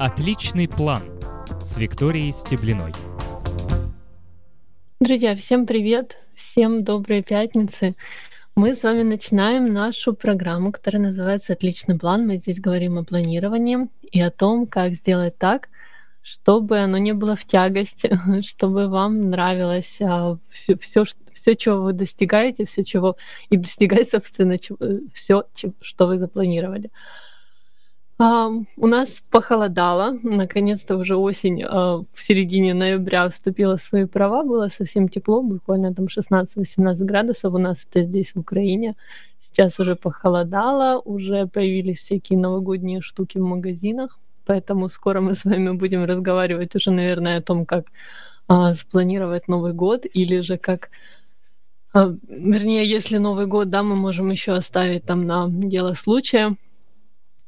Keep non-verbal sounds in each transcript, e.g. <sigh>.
Отличный план с Викторией Стеблиной. Друзья, всем привет, всем доброй пятницы. Мы с вами начинаем нашу программу, которая называется «Отличный план». Мы здесь говорим о планировании и о том, как сделать так, чтобы оно не было в тягость, <laughs> чтобы вам нравилось все, все, все, чего вы достигаете, все, чего и достигать, <laughs> собственно, все, что вы запланировали. У нас похолодало, наконец-то уже осень uh, в середине ноября вступила в свои права, было совсем тепло, буквально там 16-18 градусов у нас это здесь в Украине. Сейчас уже похолодало, уже появились всякие новогодние штуки в магазинах, поэтому скоро мы с вами будем разговаривать уже, наверное, о том, как uh, спланировать Новый год или же как вернее, если Новый год, да, мы можем еще оставить там на дело случая,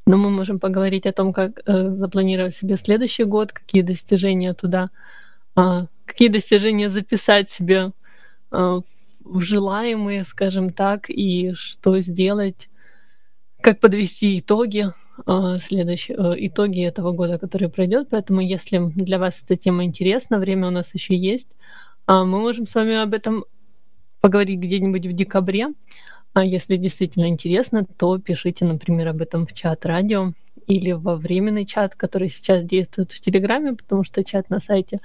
но мы можем поговорить о том, как э, запланировать себе следующий год, какие достижения туда, э, какие достижения записать себе э, в желаемые, скажем так, и что сделать, как подвести итоги э, следующие итоги этого года, который пройдет. Поэтому, если для вас эта тема интересна, время у нас еще есть, мы можем с вами об этом поговорить где-нибудь в декабре. А если действительно интересно, то пишите, например, об этом в чат радио или во временный чат, который сейчас действует в Телеграме, потому что чат на сайте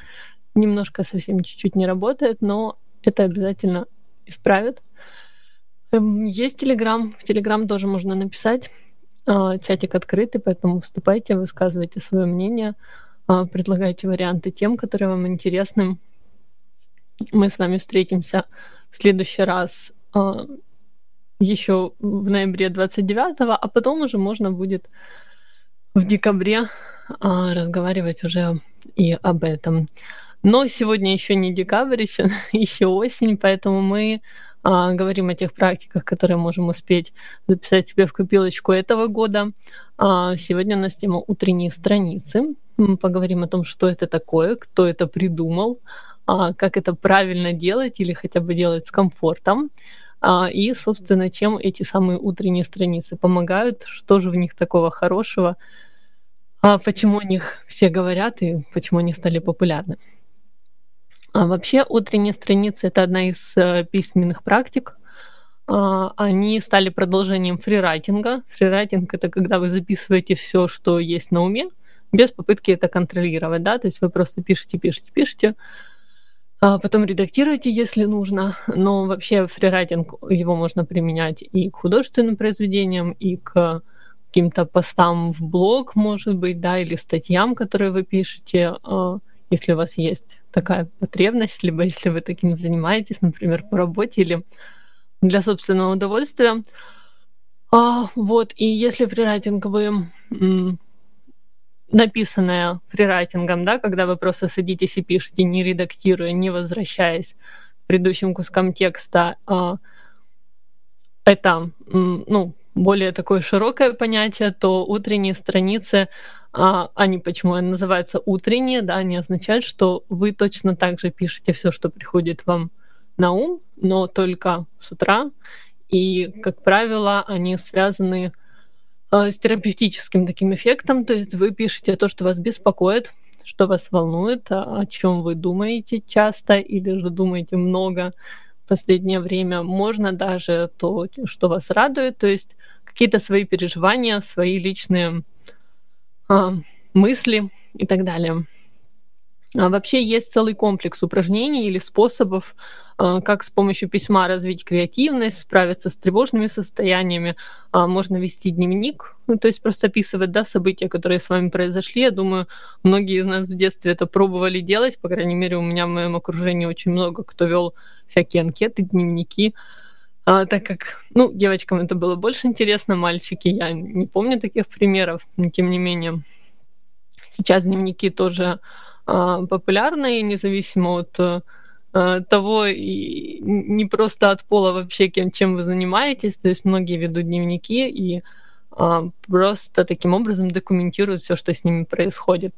немножко совсем чуть-чуть не работает, но это обязательно исправят. Эм, есть Телеграм, в Телеграм тоже можно написать. А, чатик открытый, поэтому вступайте, высказывайте свое мнение, а, предлагайте варианты тем, которые вам интересны. Мы с вами встретимся в следующий раз еще в ноябре 29-го, а потом уже можно будет в декабре а, разговаривать уже и об этом. Но сегодня еще не декабрь, еще, <laughs> еще осень, поэтому мы а, говорим о тех практиках, которые можем успеть записать себе в копилочку этого года. А, сегодня у нас тема утренние страницы. Мы поговорим о том, что это такое, кто это придумал, а, как это правильно делать или хотя бы делать с комфортом. А, и, собственно, чем эти самые утренние страницы помогают, что же в них такого хорошего, а почему о них все говорят и почему они стали популярны. А вообще утренние страницы — это одна из э, письменных практик. А, они стали продолжением фрирайтинга. Фрирайтинг — это когда вы записываете все, что есть на уме, без попытки это контролировать, да, то есть вы просто пишете, пишете, пишете, потом редактируйте, если нужно. Но вообще фрирайтинг, его можно применять и к художественным произведениям, и к каким-то постам в блог, может быть, да, или статьям, которые вы пишете, а, если у вас есть такая потребность, либо если вы таким занимаетесь, например, по работе или для собственного удовольствия. А, вот, и если фрирайтинг вы написанное фрирайтингом, да, когда вы просто садитесь и пишете, не редактируя, не возвращаясь к предыдущим кускам текста, а, это, ну, более такое широкое понятие, то утренние страницы, а, они почему они называются утренние, да, они означают, что вы точно так же пишете все, что приходит вам на ум, но только с утра, и, как правило, они связаны с с терапевтическим таким эффектом, то есть вы пишете то, что вас беспокоит, что вас волнует, о чем вы думаете часто или же думаете много в последнее время. Можно даже то, что вас радует, то есть какие-то свои переживания, свои личные а, мысли и так далее. А вообще есть целый комплекс упражнений или способов, а, как с помощью письма развить креативность, справиться с тревожными состояниями. А, можно вести дневник, ну, то есть просто описывать да, события, которые с вами произошли. Я думаю, многие из нас в детстве это пробовали делать. По крайней мере, у меня в моем окружении очень много кто вел всякие анкеты, дневники. А, так как, ну, девочкам это было больше интересно, мальчики, я не помню таких примеров, но тем не менее. Сейчас дневники тоже а, популярны, независимо от а, того, и не просто от пола вообще, кем, чем вы занимаетесь. То есть многие ведут дневники и а, просто таким образом документируют все, что с ними происходит.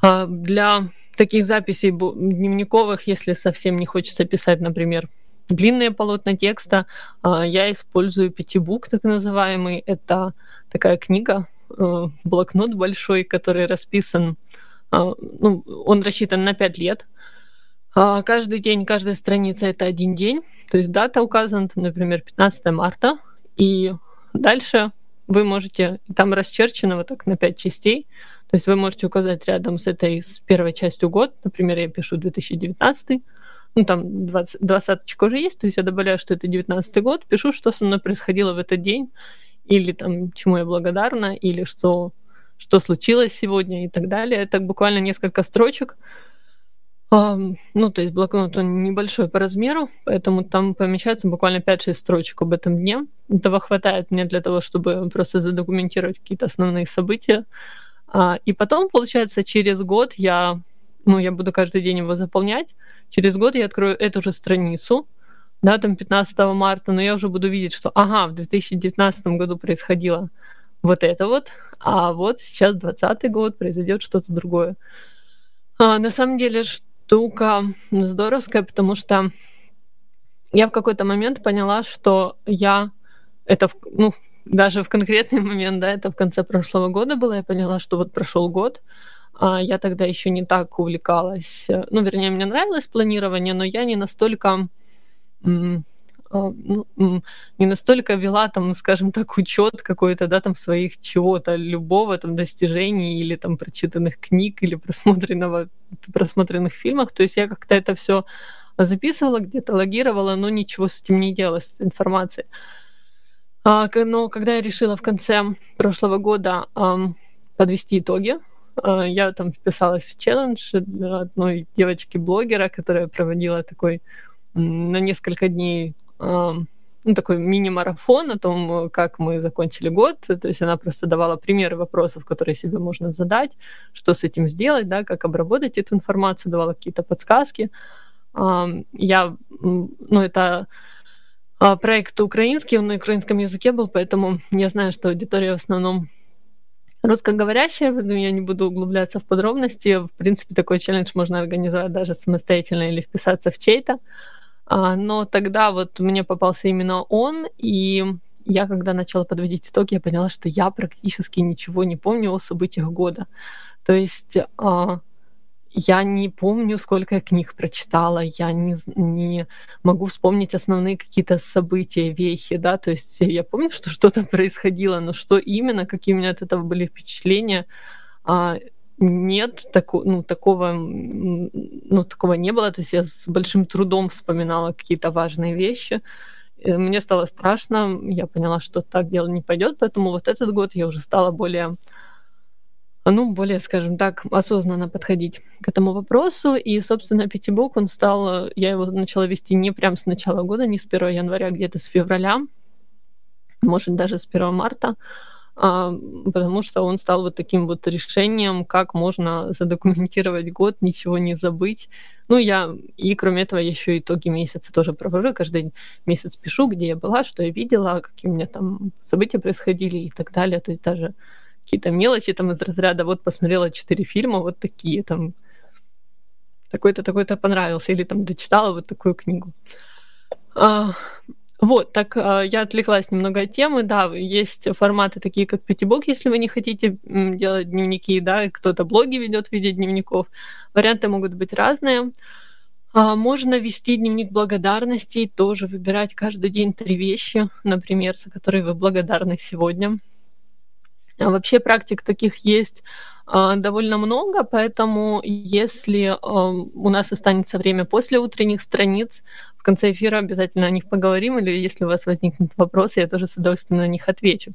Для таких записей дневниковых, если совсем не хочется писать, например, длинные полотна текста, я использую пятибук, так называемый. Это такая книга э, блокнот большой, который расписан, э, ну, он рассчитан на 5 лет. А каждый день, каждая страница — это один день, то есть дата указана, например, 15 марта, и дальше вы можете, там расчерчено вот так на 5 частей, то есть вы можете указать рядом с этой, с первой частью год, например, я пишу 2019, ну там 20, 20 уже есть, то есть я добавляю, что это 19 год, пишу, что со мной происходило в этот день, или там чему я благодарна, или что, что случилось сегодня и так далее. Это буквально несколько строчек. Ну, то есть блокнот он небольшой по размеру, поэтому там помещается буквально 5-6 строчек об этом дне. Этого хватает мне для того, чтобы просто задокументировать какие-то основные события. А, и потом, получается, через год я, ну, я буду каждый день его заполнять. Через год я открою эту же страницу, да, там 15 марта, но я уже буду видеть, что, ага, в 2019 году происходило вот это вот, а вот сейчас 20 год произойдет что-то другое. А, на самом деле штука здоровская, потому что я в какой-то момент поняла, что я это, ну, даже в конкретный момент, да, это в конце прошлого года было, я поняла, что вот прошел год, а я тогда еще не так увлекалась, ну, вернее, мне нравилось планирование, но я не настолько не настолько вела там, скажем так, учет какой-то, да, там своих чего-то, любого там достижений или там прочитанных книг или просмотренного, просмотренных фильмах. То есть я как-то это все записывала, где-то логировала, но ничего с этим не делала, с информацией. А, но когда я решила в конце прошлого года подвести итоги, а, я там вписалась в челлендж одной девочки-блогера, которая проводила такой на несколько дней ну, такой мини-марафон о том, как мы закончили год. То есть она просто давала примеры вопросов, которые себе можно задать, что с этим сделать, да, как обработать эту информацию, давала какие-то подсказки. Я, ну, это а, проект украинский, он на украинском языке был, поэтому я знаю, что аудитория в основном русскоговорящая, я не буду углубляться в подробности. В принципе, такой челлендж можно организовать даже самостоятельно или вписаться в чей-то. Но тогда вот мне попался именно он, и я, когда начала подводить итоги, я поняла, что я практически ничего не помню о событиях года. То есть а, я не помню, сколько я книг прочитала, я не, не могу вспомнить основные какие-то события, вехи, да, то есть я помню, что что-то происходило, но что именно, какие у меня от этого были впечатления, а, нет, таку, ну, такого, ну, такого не было. То есть я с большим трудом вспоминала какие-то важные вещи. Мне стало страшно, я поняла, что так дело не пойдет, поэтому вот этот год я уже стала более, ну, более, скажем так, осознанно подходить к этому вопросу. И, собственно, Пятибук, он стал, я его начала вести не прям с начала года, не с 1 января, а где-то с февраля, может, даже с 1 марта. А, потому что он стал вот таким вот решением, как можно задокументировать год, ничего не забыть. Ну, я, и кроме этого, еще итоги месяца тоже провожу, каждый месяц пишу, где я была, что я видела, какие у меня там события происходили и так далее, то есть даже какие-то мелочи там из разряда, вот посмотрела четыре фильма, вот такие там, такой-то, такой-то понравился, или там дочитала вот такую книгу. Вот, так а, я отвлеклась немного от темы. Да, есть форматы такие, как Пятибок, если вы не хотите делать дневники, да, кто-то блоги ведет в виде дневников. Варианты могут быть разные. А, можно вести дневник благодарностей, тоже выбирать каждый день три вещи, например, за которые вы благодарны сегодня. А вообще практик таких есть довольно много, поэтому если у нас останется время после утренних страниц, конце эфира обязательно о них поговорим, или если у вас возникнут вопросы, я тоже с удовольствием на них отвечу.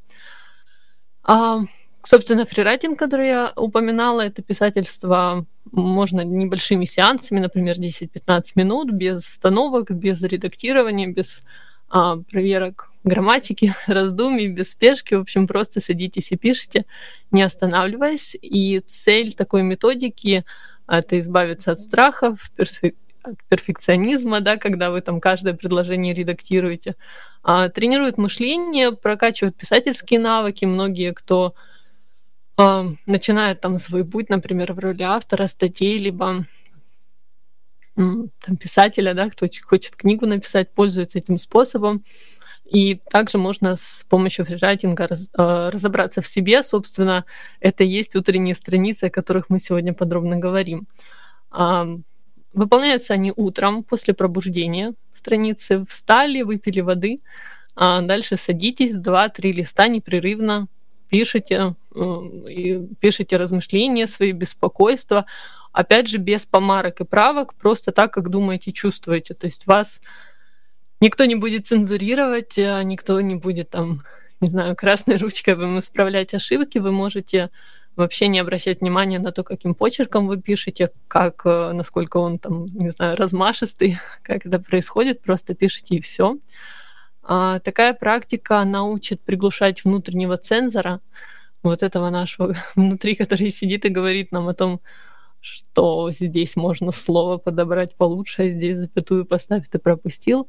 А, собственно, фрирайтинг, который я упоминала, это писательство можно небольшими сеансами, например, 10-15 минут, без остановок, без редактирования, без а, проверок грамматики, <laughs> раздумий, без спешки. В общем, просто садитесь и пишите, не останавливаясь. И цель такой методики — это избавиться от страхов, перфекционизма, да, когда вы там каждое предложение редактируете. А, тренирует мышление, прокачивает писательские навыки. Многие, кто а, начинает там свой путь, например, в роли автора статей, либо там, писателя, да, кто хочет книгу написать, пользуется этим способом. И также можно с помощью фрирайтинга раз, э, разобраться в себе. Собственно, это и есть утренние страницы, о которых мы сегодня подробно говорим. Выполняются они утром после пробуждения. Страницы встали, выпили воды, а дальше садитесь, два-три листа непрерывно пишите, пишите размышления свои, беспокойства, опять же, без помарок и правок, просто так, как думаете, чувствуете. То есть вас никто не будет цензурировать, а никто не будет там, не знаю, красной ручкой вам исправлять ошибки, вы можете вообще не обращать внимания на то, каким почерком вы пишете, как, э, насколько он там, не знаю, размашистый, <laughs> как это происходит, просто пишите и все. А, такая практика научит приглушать внутреннего цензора, вот этого нашего <laughs> внутри, который сидит и говорит нам о том, что здесь можно слово подобрать получше, а здесь запятую поставить и пропустил.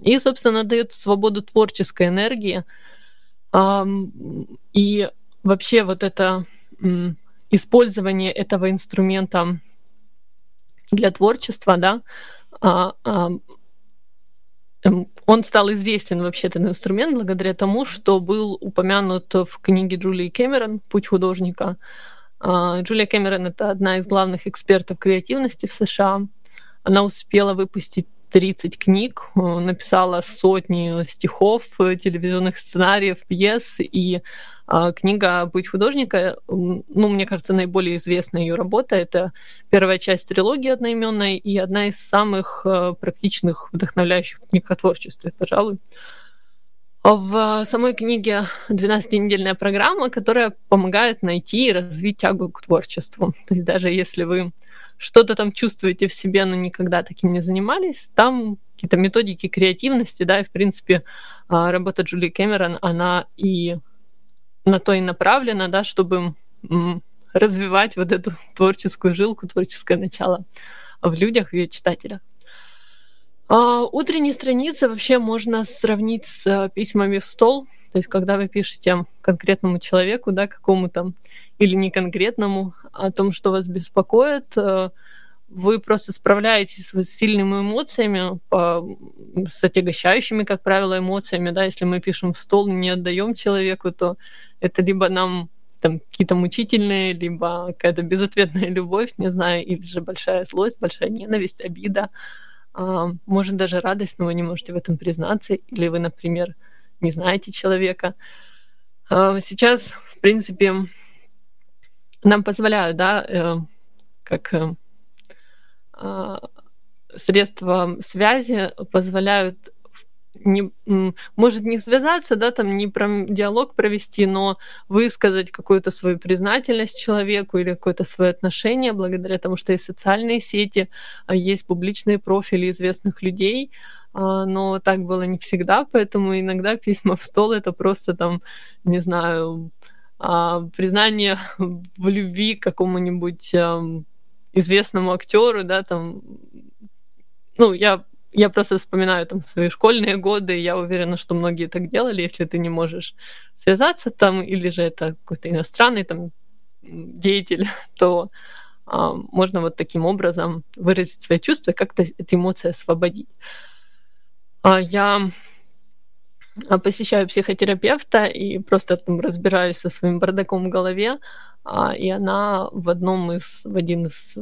И, собственно, дает свободу творческой энергии. И вообще вот это использование этого инструмента для творчества, да, а, Эм, он стал известен вообще этот инструмент благодаря тому, что был упомянут в книге Джулии Кэмерон «Путь художника». А, Джулия Кэмерон — это одна из главных экспертов креативности в США. Она успела выпустить 30 книг, э, написала сотни стихов, э, телевизионных сценариев, пьес, и а, книга «Быть художника», ну, мне кажется, наиболее известная ее работа. Это первая часть трилогии одноименной и одна из самых э, практичных, вдохновляющих книг о творчестве, пожалуй. В самой книге 12-недельная программа, которая помогает найти и развить тягу к творчеству. То есть даже если вы что-то там чувствуете в себе, но никогда таким не занимались, там какие-то методики креативности, да, и, в принципе, а, работа Джулии Кэмерон, она и на то и направлена, да, чтобы развивать вот эту творческую жилку, творческое начало в людях, в ее читателях. А утренние страницы вообще можно сравнить с э, письмами в стол. То есть, когда вы пишете конкретному человеку, да, какому-то или не конкретному, о том, что вас беспокоит, э, вы просто справляетесь с сильными эмоциями, с отягощающими, как правило, эмоциями. Да? Если мы пишем в стол, не отдаем человеку, то это либо нам там какие-то мучительные, либо какая-то безответная <laughs> любовь, не знаю, или же большая злость, большая ненависть, обида. А, может, даже радость, но вы не можете в этом признаться, или вы, например, не знаете человека. А, сейчас, в принципе, нам позволяют, да, э, как э, средства связи позволяют не, может не связаться, да, там не про диалог провести, но высказать какую-то свою признательность человеку или какое-то свое отношение благодаря тому, что есть социальные сети, а есть публичные профили известных людей, а, но так было не всегда, поэтому иногда письма в стол это просто там, не знаю, признание в любви к какому-нибудь известному актеру, да, там, ну, я, я просто вспоминаю там свои школьные годы, я уверена, что многие так делали, если ты не можешь связаться там, или же это какой-то иностранный там деятель, <laughs> то а, можно вот таким образом выразить свои чувства, как-то эти эмоции освободить. А, я а, посещаю психотерапевта и просто там разбираюсь со своим бардаком в голове, и она в одном из, в один из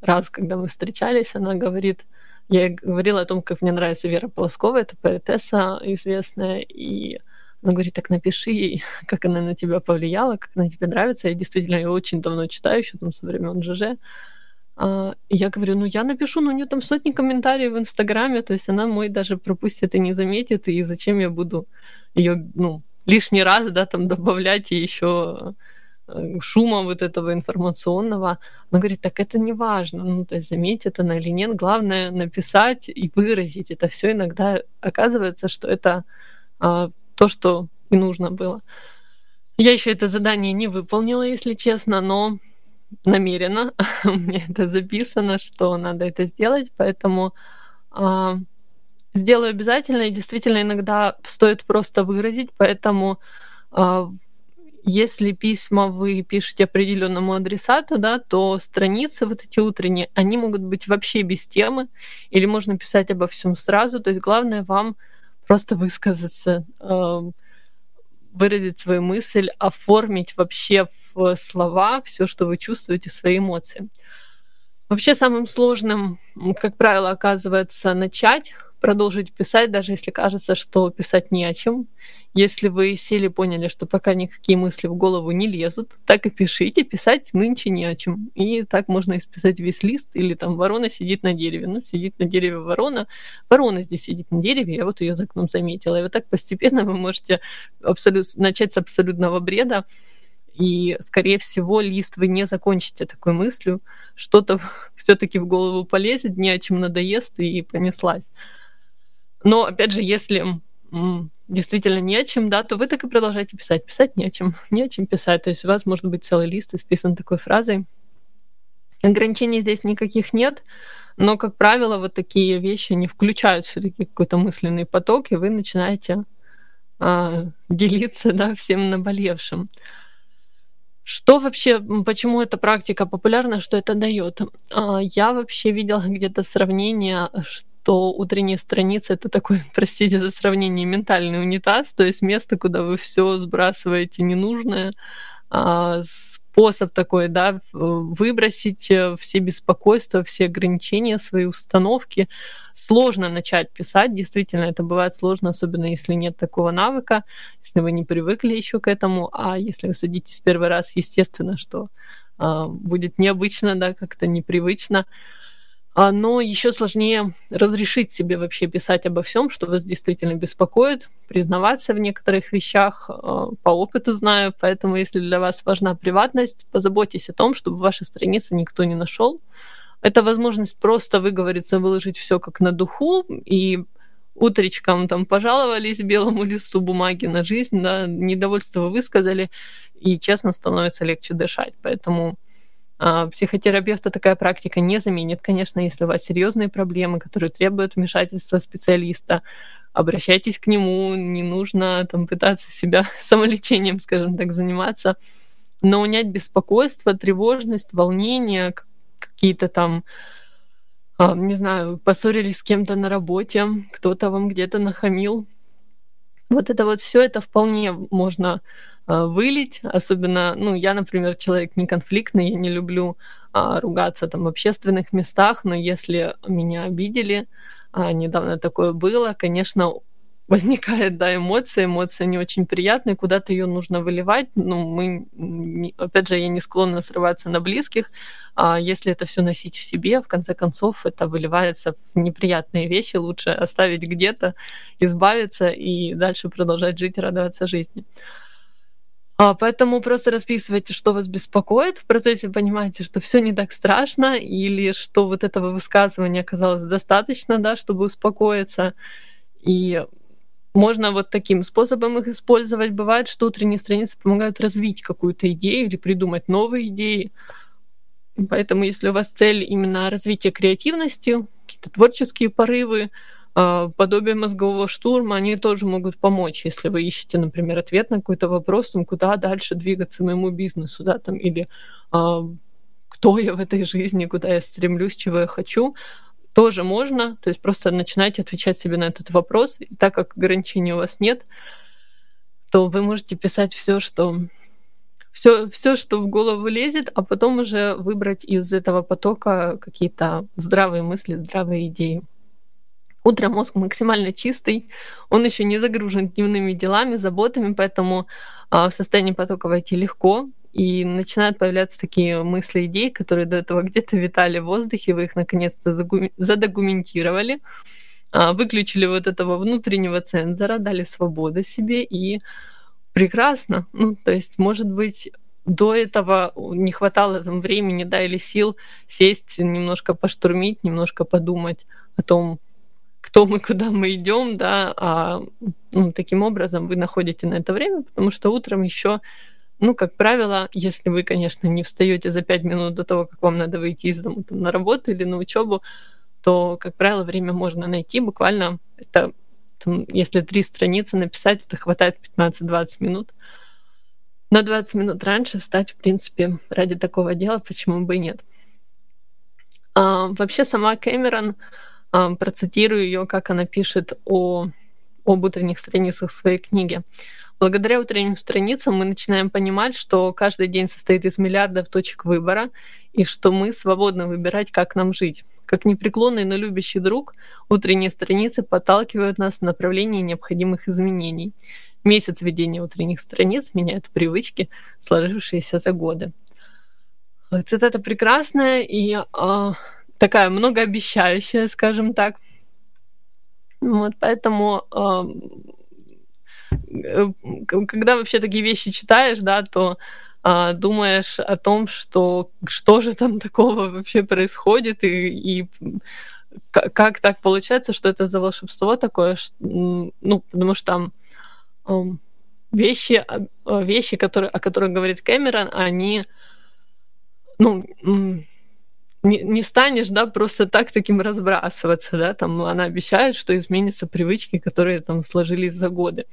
раз, когда мы встречались, она говорит, я говорила о том, как мне нравится Вера Полоскова, это поэтесса известная, и она говорит, так напиши ей, <laughs> как она на тебя повлияла, как она тебе нравится. Я действительно ее очень давно читаю, еще там со времен ЖЖ. А, я говорю, ну я напишу, но у нее там сотни комментариев в Инстаграме, то есть она мой даже пропустит и не заметит, и зачем я буду ее, ну, лишний раз, да, там добавлять и еще шума вот этого информационного. Она говорит, так это не важно, ну, то есть заметит она или нет, главное написать и выразить. Это все иногда оказывается, что это а, то, что и нужно было. Я еще это задание не выполнила, если честно, но намеренно. <laughs> У меня это записано, что надо это сделать, поэтому а, сделаю обязательно. И действительно иногда стоит просто выразить, поэтому а, если письма вы пишете определенному адресату, да, то страницы вот эти утренние, они могут быть вообще без темы, или можно писать обо всем сразу. То есть главное вам просто высказаться, э, выразить свою мысль, оформить вообще в слова все, что вы чувствуете, свои эмоции. Вообще самым сложным, как правило, оказывается начать продолжить писать, даже если кажется, что писать не о чем. Если вы сели, поняли, что пока никакие мысли в голову не лезут, так и пишите, писать нынче не о чем. И так можно исписать весь лист, или там ворона сидит на дереве. Ну, сидит на дереве ворона, ворона здесь сидит на дереве, я вот ее за окном заметила. И вот так постепенно вы можете абсолют, начать с абсолютного бреда, и, скорее всего, лист вы не закончите такой мыслью, что-то <laughs> все-таки в голову полезет, не о чем надоест и понеслась. Но, опять же, если действительно не о чем, да, то вы так и продолжаете писать. Писать не о чем, <laughs> не о чем писать. То есть у вас может быть целый лист исписан такой фразой. Ограничений здесь никаких нет, но, как правило, вот такие вещи не включают все-таки какой-то мысленный поток, и вы начинаете а, делиться да, всем наболевшим. Что вообще, почему эта практика популярна, что это дает? А, я вообще видела где-то сравнение, то утренняя страница это такой, <laughs> простите за сравнение, ментальный унитаз, то есть место, куда вы все сбрасываете ненужное, а, способ такой, да, выбросить э, все беспокойства, все ограничения, свои установки. Сложно начать писать, действительно, это бывает сложно, особенно если нет такого навыка, если вы не привыкли еще к этому, а если вы садитесь первый раз, естественно, что а, будет необычно, да, как-то непривычно. А, но еще сложнее разрешить себе вообще писать обо всем, что вас действительно беспокоит, признаваться в некоторых вещах, а, по опыту знаю, поэтому если для вас важна приватность, позаботьтесь о том, чтобы ваши страницы никто не нашел. Это возможность просто выговориться, выложить все как на духу и утречком там пожаловались белому листу бумаги на жизнь, да, недовольство вы высказали, и честно становится легче дышать. Поэтому психотерапевта такая практика не заменит. Конечно, если у вас серьезные проблемы, которые требуют вмешательства специалиста, обращайтесь к нему, не нужно там пытаться себя <laughs> самолечением, скажем так, заниматься. Но унять беспокойство, тревожность, волнение, какие-то там, а, не знаю, поссорились с кем-то на работе, кто-то вам где-то нахамил. Вот это вот все это вполне можно а, вылить. Особенно, ну, я, например, человек не конфликтный, я не люблю а, ругаться там в общественных местах, но если меня обидели, а, недавно такое было, конечно, <laughs> возникает, да, эмоция, эмоция не очень приятная, куда-то ее нужно выливать. Ну, мы, опять же, я не склонна срываться на близких, а если это все носить в себе, в конце концов, это выливается в неприятные вещи, лучше оставить где-то, избавиться и дальше продолжать жить, радоваться жизни. А, поэтому просто расписывайте, что вас беспокоит. В процессе понимаете, что все не так страшно, или что вот этого высказывания оказалось достаточно, да, чтобы успокоиться. И можно вот таким способом их использовать. Бывает, что утренние страницы помогают развить какую-то идею или придумать новые идеи. Поэтому, если у вас цель именно развитие креативности, какие-то творческие порывы, подобие мозгового штурма, они тоже могут помочь, если вы ищете, например, ответ на какой-то вопрос, там, куда дальше двигаться моему бизнесу, да, там, или а, кто я в этой жизни, куда я стремлюсь, чего я хочу, тоже можно, то есть просто начинайте отвечать себе на этот вопрос, и так как ограничений у вас нет, то вы можете писать все, что все, все, что в голову лезет, а потом уже выбрать из этого потока какие-то здравые мысли, здравые идеи. Утром мозг максимально чистый, он еще не загружен дневными делами, заботами, поэтому а, в состоянии потока войти легко, и начинают появляться такие мысли, идеи, которые до этого где-то витали в воздухе, вы их наконец-то задокументировали, а, выключили вот этого внутреннего цензора, дали свободу себе, и прекрасно. Ну, то есть, может быть, до этого не хватало там времени, да, или сил сесть, немножко поштурмить, немножко подумать о том, кто мы, куда мы идем, да, а ну, таким образом вы находите на это время, потому что утром еще, ну, как правило, если вы, конечно, не встаете за пять минут до того, как вам надо выйти из дома там, на работу или на учебу, то, как правило, время можно найти буквально, это, там, если три страницы написать, это хватает 15-20 минут. На 20 минут раньше встать, в принципе, ради такого дела, почему бы и нет. А, вообще сама Кэмерон, процитирую ее, как она пишет о об утренних страницах своей книги. Благодаря утренним страницам мы начинаем понимать, что каждый день состоит из миллиардов точек выбора, и что мы свободны выбирать, как нам жить. Как непреклонный, но любящий друг, утренние страницы подталкивают нас в направлении необходимых изменений. Месяц ведения утренних страниц меняет привычки, сложившиеся за годы. Цитата прекрасная и э, такая многообещающая, скажем так. Вот, поэтому э, когда вообще такие вещи читаешь, да, то а, думаешь о том, что что же там <laughs> такого вообще происходит и, и как так получается, что это за волшебство такое, ну, потому что там вещи, а, вещи, которые, о которых говорит Кэмерон, они, ну, не, не станешь, да, просто так таким разбрасываться, да, там она обещает, что изменятся привычки, которые там сложились за годы.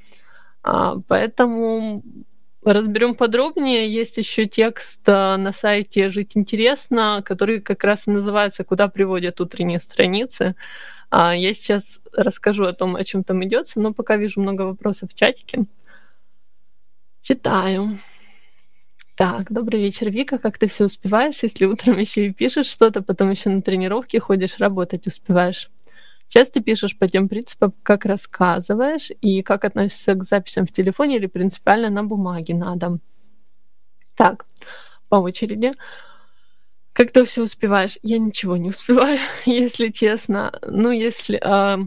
А, поэтому разберем подробнее. Есть еще текст а, на сайте «Жить интересно», который как раз и называется «Куда приводят утренние страницы». А, я сейчас расскажу о том, о чем там идется, но пока вижу много вопросов в чатике. Читаю. Так, добрый вечер, Вика. Как ты все успеваешь, если утром еще и пишешь что-то, потом еще на тренировке ходишь, работать успеваешь? Часто пишешь по тем принципам, как рассказываешь, и как относишься к записям в телефоне или принципиально на бумаге надо. Так, по очереди. Как ты все успеваешь? Я ничего не успеваю, <laughs> если честно. Ну, если... Э,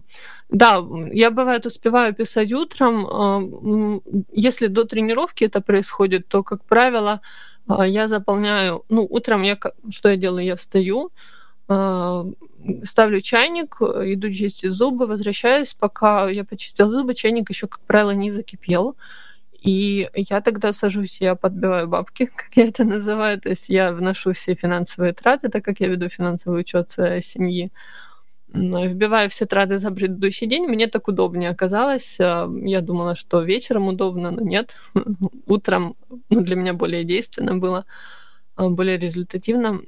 да, я бывает успеваю писать утром. Э, если до тренировки это происходит, то, как правило, э, я заполняю... Ну, утром я... Что я делаю? Я встаю, э, ставлю чайник, иду чистить зубы, возвращаюсь, пока я почистила зубы, чайник еще, как правило, не закипел. И я тогда сажусь, я подбиваю бабки, <laughs> как я это называю, то есть я вношу все финансовые траты, так как я веду финансовый учет э, семьи. Вбиваю все траты за предыдущий день, мне так удобнее оказалось. Э, я думала, что вечером удобно, но нет. <laughs> Утром ну, для меня более действенно было, э, более результативно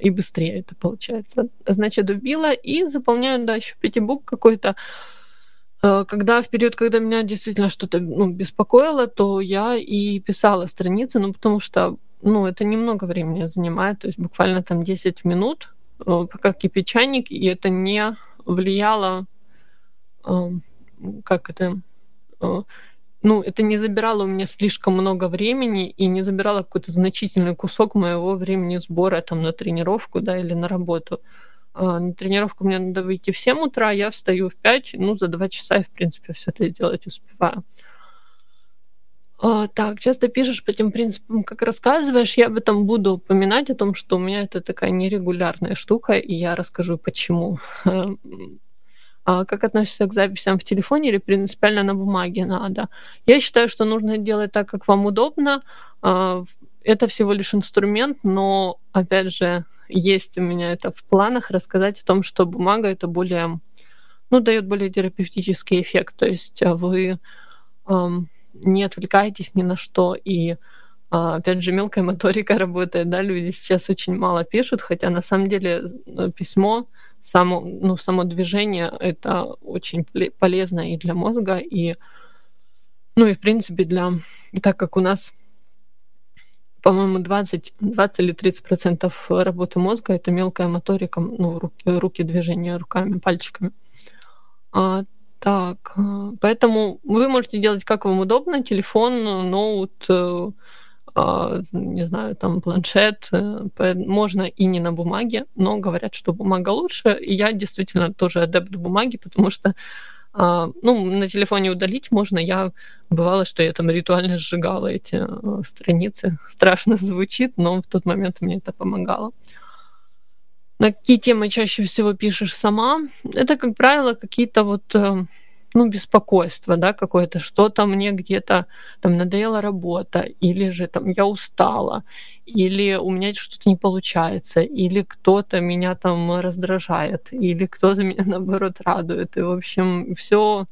и быстрее это получается. Значит, убила и заполняю, да, еще пятибук какой-то. Э, когда в период, когда меня действительно что-то ну, беспокоило, то я и писала страницы, ну, потому что, ну, это немного времени занимает, то есть буквально там 10 минут, э, пока кипит чайник, и это не влияло, э, как это, ну, это не забирало у меня слишком много времени и не забирало какой-то значительный кусок моего времени сбора там на тренировку, да, или на работу. А, на тренировку мне надо выйти в 7 утра, я встаю в 5, ну, за 2 часа я, в принципе, все это делать успеваю. А, так, часто пишешь по тем принципам, как рассказываешь. Я об этом буду упоминать, о том, что у меня это такая нерегулярная штука, и я расскажу, почему. <laughs> А как относишься к записям в телефоне или принципиально на бумаге надо? Я считаю, что нужно делать так, как вам удобно. А, это всего лишь инструмент, но, опять же, есть у меня это в планах рассказать о том, что бумага это более, ну, дает более терапевтический эффект. То есть вы эм, не отвлекаетесь ни на что и опять же, мелкая моторика работает, да, люди сейчас очень мало пишут, хотя на самом деле э, письмо само, ну, само движение это очень полезно и для мозга, и, ну, и в принципе для, так как у нас по-моему, 20, 20 или 30 процентов работы мозга это мелкая моторика, ну, руки, руки движения руками, пальчиками. А, так, э, поэтому вы можете делать как вам удобно, телефон, ноут, э, а, не знаю, там планшет, э, можно и не на бумаге, но говорят, что бумага лучше. И я действительно тоже адепт бумаги, потому что а, ну, на телефоне удалить можно. Я бывало, что я там ритуально сжигала эти э, страницы. <laughs> Страшно звучит, но в тот момент мне это помогало. На какие темы чаще всего пишешь сама? Это, как правило, какие-то вот э, ну, беспокойство, да, какое-то, что-то мне где-то там надоела работа, или же там я устала, или у меня что-то не получается, или кто-то меня там раздражает, или кто-то <laughs> меня наоборот радует. И, в общем, все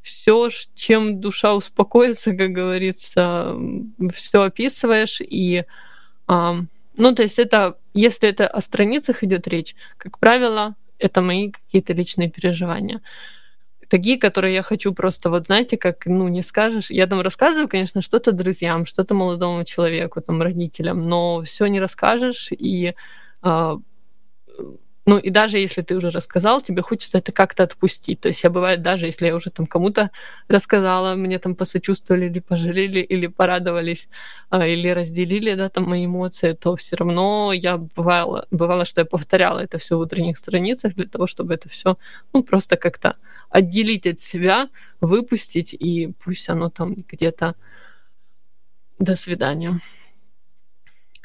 все, чем душа успокоится, как говорится, все описываешь и а, ну, то есть это, если это о страницах идет речь, как правило, это мои какие-то личные переживания такие, которые я хочу просто, вот знаете, как, ну, не скажешь. Я там рассказываю, конечно, что-то друзьям, что-то молодому человеку, там, родителям, но все не расскажешь, и а, ну и даже если ты уже рассказал, тебе хочется это как-то отпустить. То есть я бывает даже, если я уже там кому-то рассказала, мне там посочувствовали или пожалели, или порадовались, а, или разделили, да, там мои эмоции, то все равно я бывало, бывало, что я повторяла это все в утренних страницах для того, чтобы это все, ну, просто как-то отделить от себя, выпустить, и пусть оно там где-то до свидания.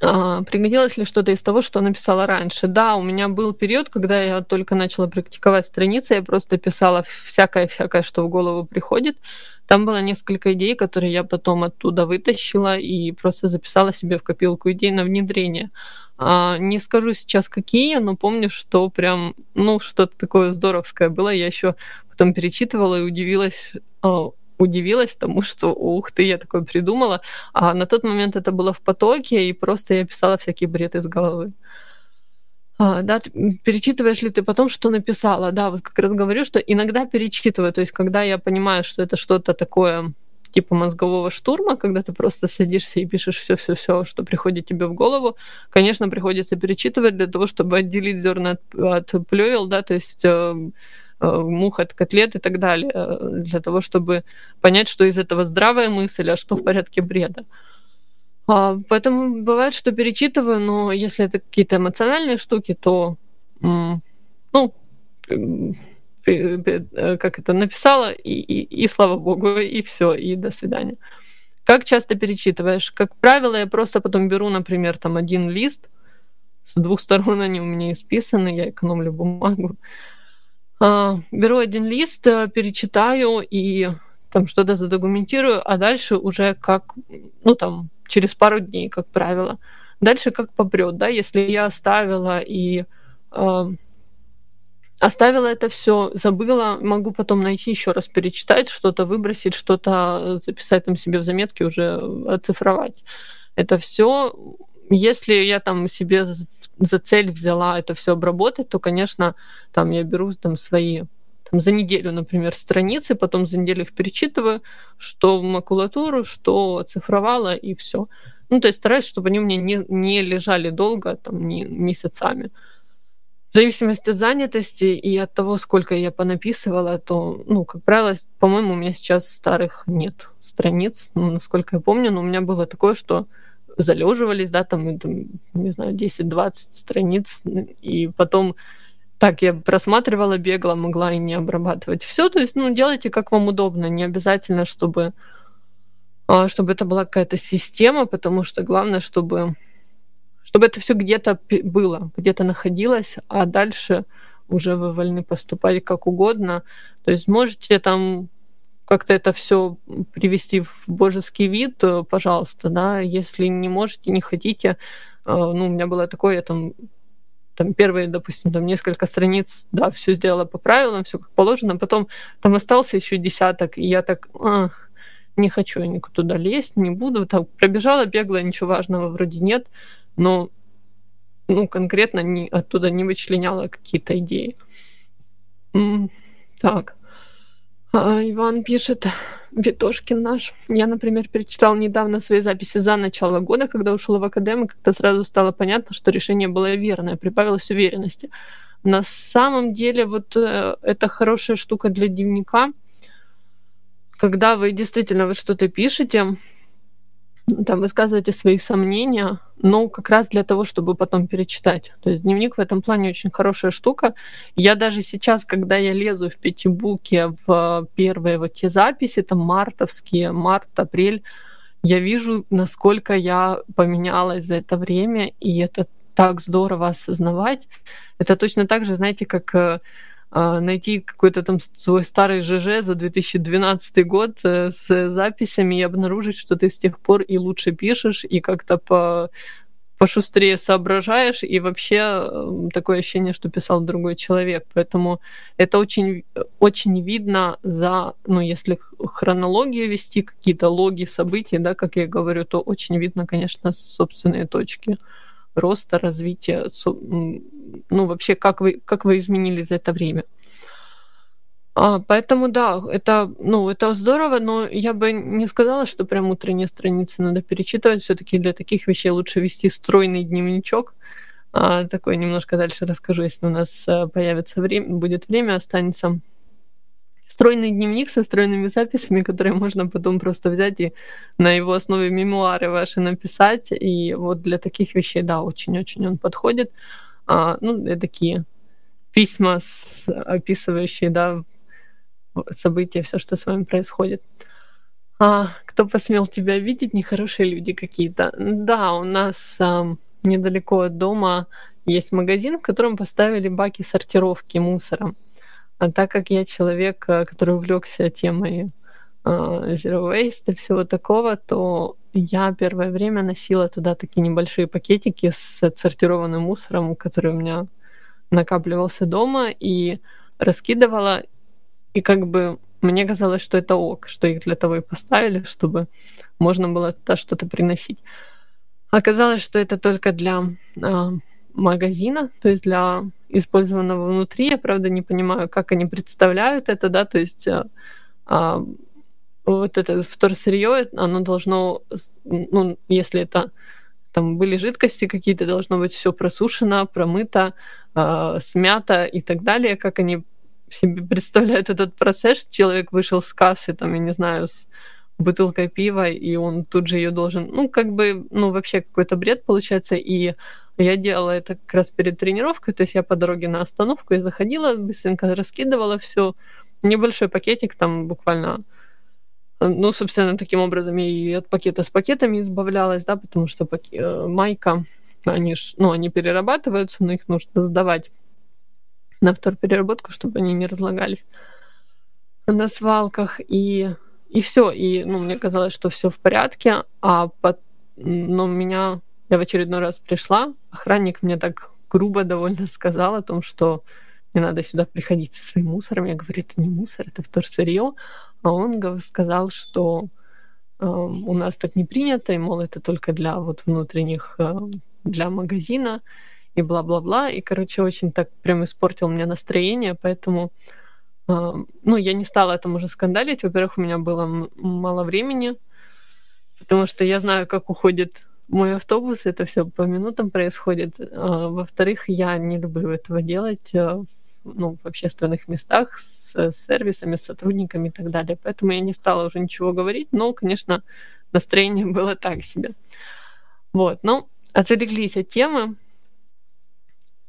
А, пригодилось ли что-то из того, что написала раньше? Да, у меня был период, когда я только начала практиковать страницы, я просто писала всякое-всякое, что в голову приходит. Там было несколько идей, которые я потом оттуда вытащила и просто записала себе в копилку идей на внедрение. А, не скажу сейчас какие, но помню, что прям, ну, что-то такое здоровское было. Я еще потом перечитывала и удивилась, а, удивилась тому, что ух ты, я такое придумала. А на тот момент это было в потоке, и просто я писала всякий бред из головы. А, да, перечитываешь ли ты потом, что написала? Да, вот как раз говорю, что иногда перечитываю. То есть, когда я понимаю, что это что-то такое типа мозгового штурма, когда ты просто садишься и пишешь все-все-все, что приходит тебе в голову, конечно, приходится перечитывать для того, чтобы отделить зерна от, от плевел, да, то есть э, мух от котлет и так далее, э, для того, чтобы понять, что из этого здравая мысль, а что в порядке бреда. А, поэтому бывает, что перечитываю, но если это какие-то эмоциональные штуки, то, ну, э, как это написала, и, и, и слава богу, и все, и до свидания. Как часто перечитываешь? Как правило, я просто потом беру, например, там один лист, с двух сторон они у меня исписаны, я экономлю бумагу. А, беру один лист, э, перечитаю и там что-то задокументирую, а дальше уже как, ну там, через пару дней, как правило. Дальше как попрет, да, если я оставила и э, оставила это все, забыла, могу потом найти еще раз перечитать, что-то выбросить, что-то записать там себе в заметки, уже оцифровать. Это все если я там себе за цель взяла это все обработать, то, конечно, там я беру там свои там, за неделю, например, страницы, потом за неделю их перечитываю, что в макулатуру, что оцифровала, и все. Ну, то есть стараюсь, чтобы они у меня не, не лежали долго, там, не месяцами. В зависимости от занятости и от того, сколько я понаписывала, то, ну, как правило, по-моему, у меня сейчас старых нет страниц, ну, насколько я помню, но у меня было такое, что залеживались, да, там, там не знаю, 10-20 страниц, и потом так я просматривала, бегала, могла и не обрабатывать все. То есть, ну, делайте как вам удобно, не обязательно, чтобы, а, чтобы это была какая-то система, потому что главное, чтобы, чтобы это все где-то было, где-то находилось, а дальше уже вы вольны поступать как угодно. То есть можете там как-то это все привести в божеский вид, э, пожалуйста, да, если не можете, не хотите, э, ну, у меня было такое, я там там первые, допустим, там несколько страниц, да, все сделала по правилам, все как положено, потом там остался еще десяток, и я так, ах, не хочу я никуда туда лезть, не буду, так пробежала, бегала, ничего важного вроде нет, но ну, конкретно не, оттуда не вычленяла какие-то идеи. Так. А, Иван пишет, Витошкин наш. Я, например, перечитал недавно свои записи за начало года, когда ушел в академию, когда сразу стало понятно, что решение было верное, прибавилось уверенности. На самом деле, вот э, это хорошая штука для дневника, когда вы действительно вы что-то пишете, там высказываете свои сомнения, но как раз для того, чтобы потом перечитать. То есть дневник в этом плане очень хорошая штука. Я даже сейчас, когда я лезу в пятибуке в первые вот те записи, там мартовские, март, апрель, я вижу, насколько я поменялась за это время, и это так здорово осознавать. Это точно так же, знаете, как э, найти какой-то там свой старый ЖЖ за 2012 год э, с записями и обнаружить, что ты с тех пор и лучше пишешь, и как-то по пошустрее соображаешь, и вообще эм, такое ощущение, что писал другой человек. Поэтому это очень, очень видно за, ну, если хронологию вести, какие-то логи событий, да, как я говорю, то очень видно, конечно, собственные точки роста, развития, ну, вообще, как вы, как вы изменились за это время. А, поэтому да, это, ну, это здорово, но я бы не сказала, что прям утренние страницы надо перечитывать. все таки для таких вещей лучше вести стройный дневничок. А, такой немножко дальше расскажу, если у нас э, появится время, будет время, останется стройный дневник со стройными записями, которые можно потом просто взять и на его основе мемуары ваши написать. И вот для таких вещей, да, очень-очень он подходит. А, ну, такие письма, с, описывающие, да, события, все, что с вами происходит. А, кто посмел тебя видеть? Нехорошие люди какие-то. Да, у нас а, недалеко от дома есть магазин, в котором поставили баки сортировки мусора. А так как я человек, э, который увлекся темой uh, zero waste и всего такого, то я первое время носила туда такие небольшие пакетики с отсортированным мусором, который у меня накапливался дома, и раскидывала. И как бы мне казалось, что это ок, что их для того и поставили, чтобы можно было туда что-то приносить. Оказалось, что это только для а, магазина, то есть для использованного внутри. Я, правда, не понимаю, как они представляют это, да, то есть а, а, вот это вторсырье, оно должно, ну, если это там были жидкости какие-то, должно быть все просушено, промыто, э, смято и так далее, как они себе представляют этот процесс. Человек вышел с кассы, там, я не знаю, с бутылкой пива, и он тут же ее должен, ну, как бы, ну, вообще какой-то бред получается, и я делала это как раз перед тренировкой, то есть я по дороге на остановку, я заходила, быстренько раскидывала все, небольшой пакетик, там буквально, ну, собственно, таким образом я и от пакета с пакетами избавлялась, да, потому что. Э, майка, они ж, ну, они перерабатываются, но их нужно сдавать на вторпереработку, чтобы они не разлагались на свалках, и, и все, и, ну, мне казалось, что все в порядке, а под... но меня я в очередной раз пришла, охранник мне так грубо довольно сказал о том, что не надо сюда приходить со своим мусором. Я говорю, это не мусор, это вторсырье. А он сказал, что э, у нас так не принято, и, мол, это только для вот внутренних, э, для магазина, и бла-бла-бла. И, короче, очень так прям испортил мне настроение, поэтому э, ну, я не стала этому уже скандалить. Во-первых, у меня было мало времени, потому что я знаю, как уходит мой автобус, это все по минутам происходит. А, во-вторых, я не люблю этого делать а, ну, в общественных местах с, сервисами, с сотрудниками и так далее. Поэтому я не стала уже ничего говорить, но, конечно, настроение <laughs> было так себе. Вот, ну, отвлеклись от темы.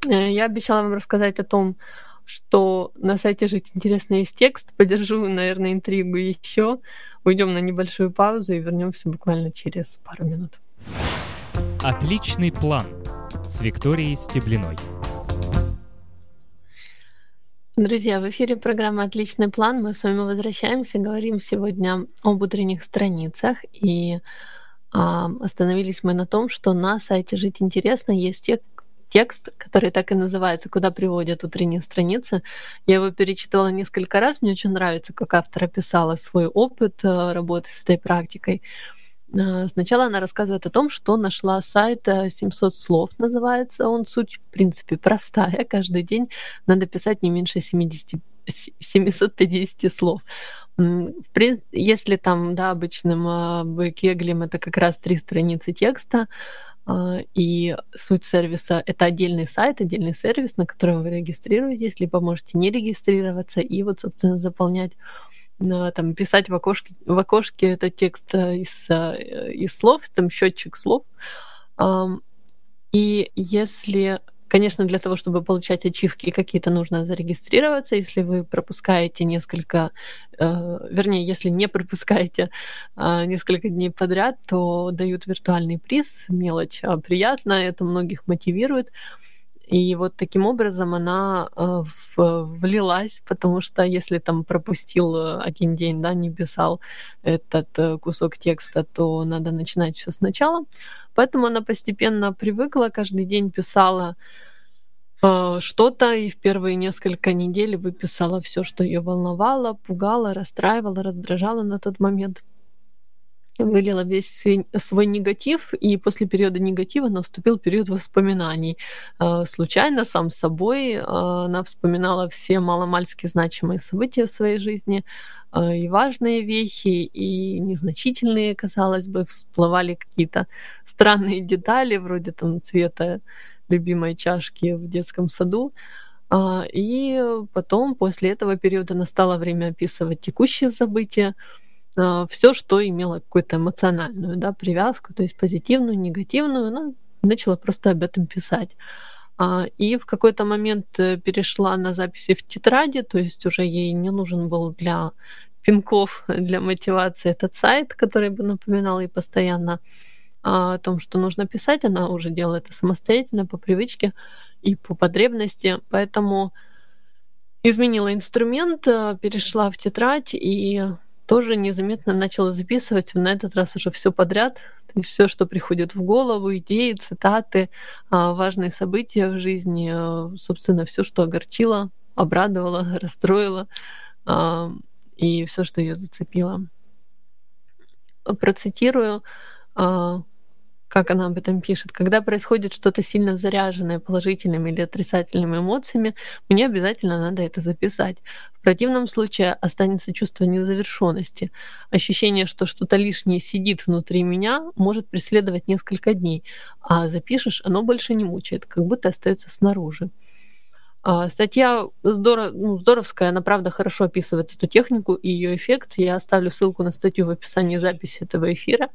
Э, я обещала вам рассказать о том, что на сайте «Жить интересно» есть текст. Подержу, наверное, интригу еще. Уйдем на небольшую паузу и вернемся буквально через пару минут. Отличный план с Викторией Стеблиной. Друзья, в эфире программа «Отличный план». Мы с вами возвращаемся, говорим сегодня об утренних страницах. И а, остановились мы на том, что на сайте «Жить интересно» есть те, текст, который так и называется «Куда приводят утренние страницы». Я его перечитывала несколько раз. Мне очень нравится, как автор описала свой опыт э, работы с этой практикой. А, сначала она рассказывает о том, что нашла сайт 700 слов, называется он. Суть, в принципе, простая. Каждый день надо писать не меньше 70 750 слов. Если там, да, обычным а, кеглем это как раз три страницы текста, а, и суть сервиса — это отдельный сайт, отдельный сервис, на котором вы регистрируетесь, либо можете не регистрироваться и вот, собственно, заполнять там, писать в окошке, в окошке этот текст э, из, э, из слов, там счетчик слов. И если, конечно, для того, чтобы получать ачивки какие-то, нужно зарегистрироваться. Если вы пропускаете несколько, э, вернее, если не пропускаете а, несколько дней подряд, то дают виртуальный приз, мелочь а приятно, это многих мотивирует. И вот таким образом она э, влилась, потому что если там пропустил э, один день, да, не писал этот э, кусок текста, то надо начинать все сначала. Поэтому она постепенно привыкла, каждый день писала что-то, и в первые несколько недель выписала все, что ее волновало, пугало, расстраивало, раздражало на тот момент. Вылила весь свой негатив, и после периода негатива наступил период воспоминаний. А, случайно, сам собой, а, она вспоминала все маломальски значимые события в своей жизни, а, и важные вещи, и незначительные, казалось бы, всплывали какие-то странные детали, вроде там цвета любимой чашки в детском саду. И потом, после этого периода, настало время описывать текущие события, все, что имело какую-то эмоциональную да, привязку, то есть позитивную, негативную, она начала просто об этом писать. А, и в какой-то момент э, перешла на записи в тетради, то есть уже ей не нужен был для пинков, <laughs> для мотивации этот сайт, который бы напоминал ей постоянно а, о том, что нужно писать. Она уже делала это самостоятельно, по привычке и по потребности. Поэтому изменила инструмент, э, перешла в тетрадь и тоже незаметно начала записывать на этот раз уже все подряд, все, что приходит в голову, идеи, цитаты, а, важные события в жизни, а, собственно, все, что огорчило, обрадовало, <laughs> расстроило, а, и все, что ее зацепило. Процитирую как она об этом пишет, когда происходит что-то сильно заряженное положительными или отрицательными эмоциями, мне обязательно надо это записать. В противном случае останется чувство незавершенности. Ощущение, что что-то лишнее сидит внутри меня, может преследовать несколько дней, а запишешь, оно больше не мучает, как будто остается снаружи. А, статья здоров, ну, здоровская, она правда хорошо описывает эту технику и ее эффект. Я оставлю ссылку на статью в описании записи этого эфира.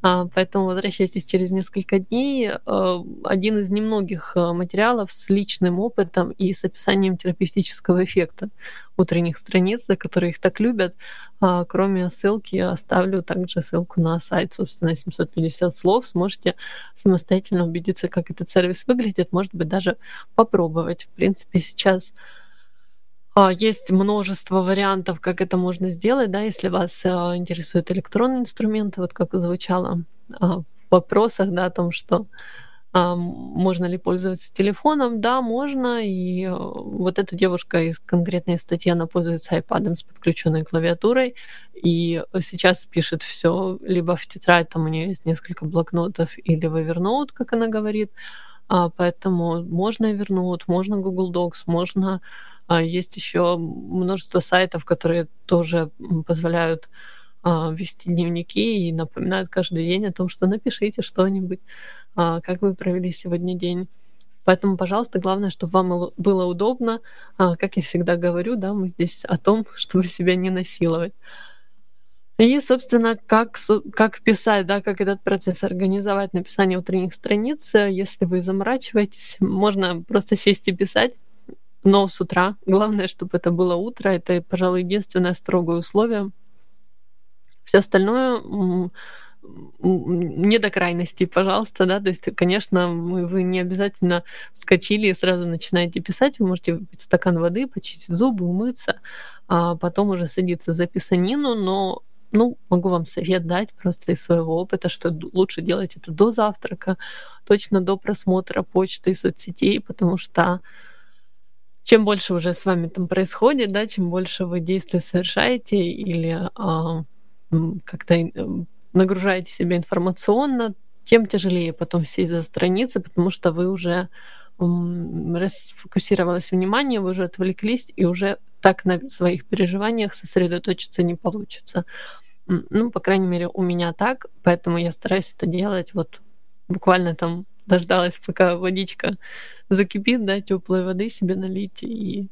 А, поэтому возвращайтесь через несколько дней. А, один из немногих материалов с личным опытом и с описанием терапевтического эффекта утренних страниц, за которые их так любят. Кроме ссылки, оставлю также ссылку на сайт, собственно, 750 слов. Сможете самостоятельно убедиться, как этот сервис выглядит, может быть, даже попробовать. В принципе, сейчас а, есть множество вариантов, как это можно сделать, да, если вас а, интересуют электронные инструменты, вот как звучало а, в вопросах, да, о том, что можно ли пользоваться телефоном, да, можно. И вот эта девушка из конкретной статьи, она пользуется iPad с подключенной клавиатурой, и сейчас пишет все либо в тетрадь, там у нее есть несколько блокнотов, или в Evernote, как она говорит, поэтому можно Evernote, можно Google Docs, можно а есть еще множество сайтов, которые тоже позволяют а, вести дневники и напоминают каждый день о том, что напишите что-нибудь, а, как вы провели сегодня день. Поэтому, пожалуйста, главное, чтобы вам было удобно. Как я всегда говорю, да, мы здесь о том, <laughs> чтобы себя не насиловать. И, собственно, как, как писать, да, как этот процесс организовать написание утренних страниц. Если вы заморачиваетесь, можно просто сесть и писать но с утра. Главное, чтобы это было утро. Это, пожалуй, единственное строгое условие. Все остальное не до крайности, пожалуйста, да, то есть, конечно, вы не обязательно вскочили и сразу начинаете писать, вы можете выпить стакан воды, почистить зубы, умыться, а потом уже садиться за писанину, но ну, могу вам совет дать просто из своего опыта, что лучше делать это до завтрака, точно до просмотра почты и соцсетей, потому что чем больше уже с вами там происходит, да, чем больше вы действий совершаете или а, как-то э, нагружаете себя информационно, тем тяжелее потом сесть за страницы, потому что вы уже расфокусировалось внимание, вы уже отвлеклись, и уже так на своих переживаниях сосредоточиться не получится. Ну, по крайней мере, у меня так, поэтому я стараюсь это делать вот буквально там дождалась, пока водичка закипит, да, теплой воды себе налить и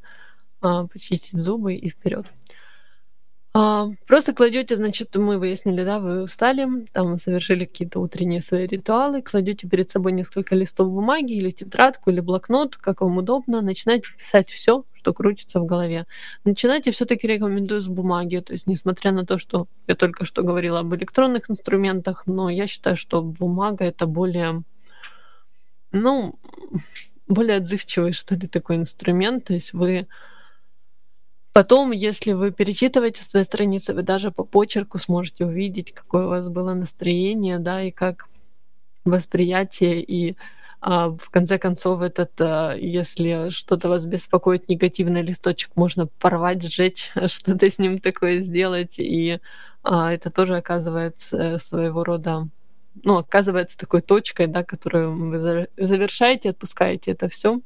а, почистить зубы и вперед. А, просто кладете, значит, мы выяснили, да, вы устали, там совершили какие-то утренние свои ритуалы, кладете перед собой несколько листов бумаги или тетрадку, или блокнот, как вам удобно, начинаете писать все, что крутится в голове. Начинайте все-таки рекомендую с бумаги, то есть несмотря на то, что я только что говорила об электронных инструментах, но я считаю, что бумага это более ну, более отзывчивый, что ли, такой инструмент. То есть вы потом, если вы перечитываете свои страницы, вы даже по почерку сможете увидеть, какое у вас было настроение, да, и как восприятие, и а, в конце концов, этот, а, если что-то вас беспокоит, негативный листочек можно порвать, сжечь, <laughs> что-то с ним такое сделать, и а, это тоже оказывается э, своего рода, ну, оказывается такой точкой, да, которую вы завершаете, отпускаете это все.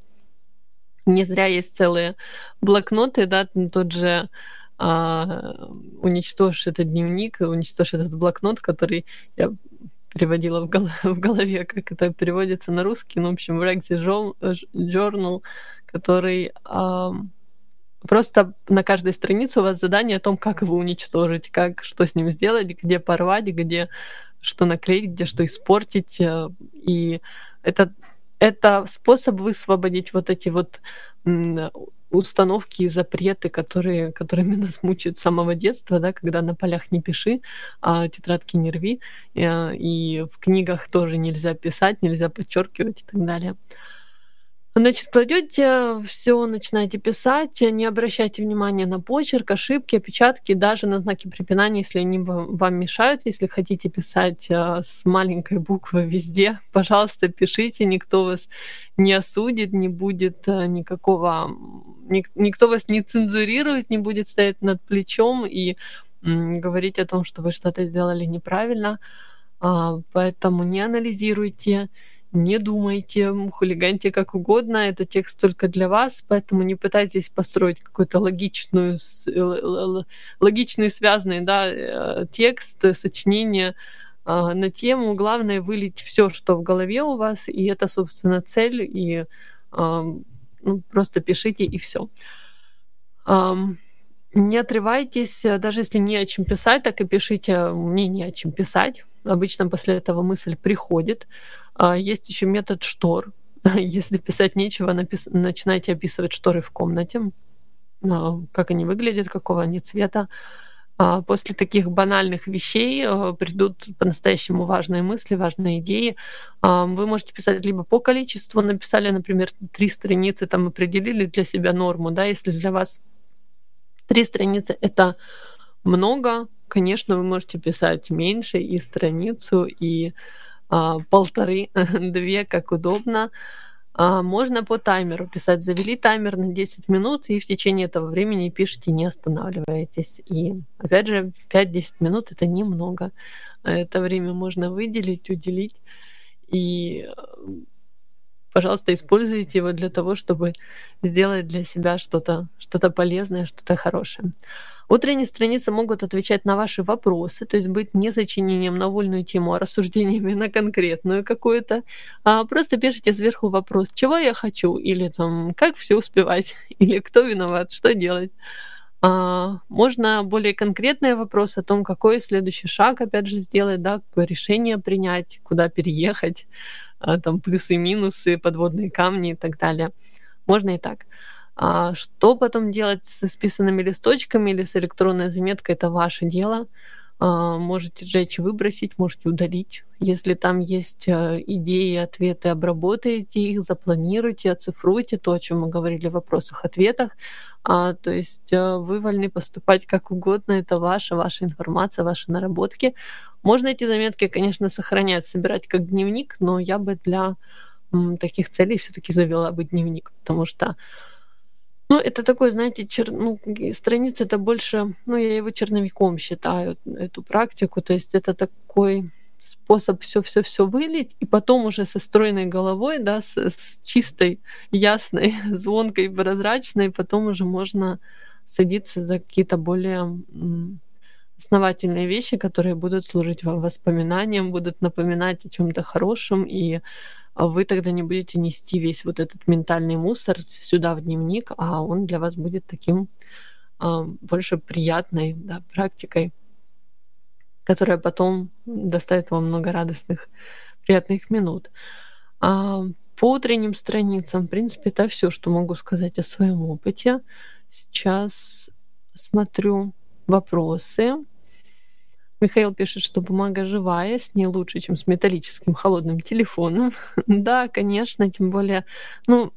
Не зря есть целые блокноты, да, тот же а, уничтожь этот дневник, уничтожь этот блокнот, который я переводила в, гол- <laughs> в голове, как это переводится на русский. Ну, в общем, Brexit Journal, который а, просто на каждой странице у вас задание о том, как его уничтожить, как что с ним сделать, где порвать, где что наклеить, где что испортить. Э, и это, это способ высвободить вот эти вот установки и запреты, которые, которыми <laughs> нас мучают с самого детства, да, когда на полях не пиши, а тетрадки не рви, а, и в книгах тоже нельзя писать, нельзя подчеркивать и так далее. Значит, кладете все, начинаете писать, не обращайте внимания на почерк, ошибки, опечатки, даже на знаки препинания, если они вам мешают. Если хотите писать а, с маленькой буквы везде, <laughs> пожалуйста, пишите, никто вас не осудит, не будет никакого... Никто вас не цензурирует, не будет стоять над плечом и говорить о том, что вы что-то сделали неправильно. А, поэтому не анализируйте, не думайте, хулиганьте как угодно, это текст только для вас, поэтому не пытайтесь построить какой-то логичную, логичный связанный да, э, текст, сочинение а, на тему. Главное вылить все, что в голове у вас, и это, собственно, цель, и ну, просто пишите, и все. Не отрывайтесь, даже если не о чем писать, так и пишите, мне не о чем писать. Обычно после этого мысль приходит. А, есть еще метод штор. <laughs> Если писать нечего, напис... начинайте описывать шторы в комнате, а, как они выглядят, какого они цвета. А, после таких банальных вещей придут по-настоящему важные мысли, важные идеи. Вы можете писать либо по количеству, написали, например, три страницы, там определили для себя норму, да, если для вас три страницы это много, конечно, вы можете писать меньше и страницу, и полторы-две, <laughs> как удобно. А, можно по таймеру писать. Завели таймер на 10 минут, и в течение этого времени пишите, не останавливаетесь. И опять же, 5-10 минут это немного. Это время можно выделить, уделить. И пожалуйста, используйте его для того, чтобы сделать для себя что-то что полезное, что-то хорошее. Утренние страницы могут отвечать на ваши вопросы, то есть быть не сочинением на вольную тему, а рассуждениями на конкретную какую-то. А просто пишите сверху вопрос, чего я хочу, или там, как все успевать, <laughs> или кто виноват, что делать. А, можно более конкретные вопросы о том, какой следующий шаг, опять же, сделать, да, какое решение принять, куда переехать, там плюсы, минусы, подводные камни и так далее. Можно и так. А что потом делать с исписанными листочками или с электронной заметкой, это ваше дело. А, можете сжечь, выбросить, можете удалить. Если там есть э, идеи, ответы, обработайте их, запланируйте, оцифруйте то, о чем мы говорили в вопросах-ответах. А, то есть э, вы вольны поступать как угодно, это ваша, ваша информация, ваши наработки. Можно эти заметки, конечно, сохранять, собирать как дневник, но я бы для таких целей все-таки завела бы дневник, потому что ну, это такой, знаете, чер... ну, страница это больше, ну, я его черновиком считаю, эту практику. То есть это такой способ все-все-все вылить, и потом уже со стройной головой, да, с, с чистой, ясной, <laughs> звонкой, прозрачной, потом уже можно садиться за какие-то более основательные вещи, которые будут служить вам воспоминанием, будут напоминать о чем-то хорошем и вы тогда не будете нести весь вот этот ментальный мусор сюда в дневник, а он для вас будет таким а, больше приятной да, практикой, которая потом доставит вам много радостных, приятных минут. А, по утренним страницам, в принципе, это все, что могу сказать о своем опыте. Сейчас смотрю вопросы. Михаил пишет, что бумага живая, с ней лучше, чем с металлическим холодным телефоном. <laughs> да, конечно, тем более, ну,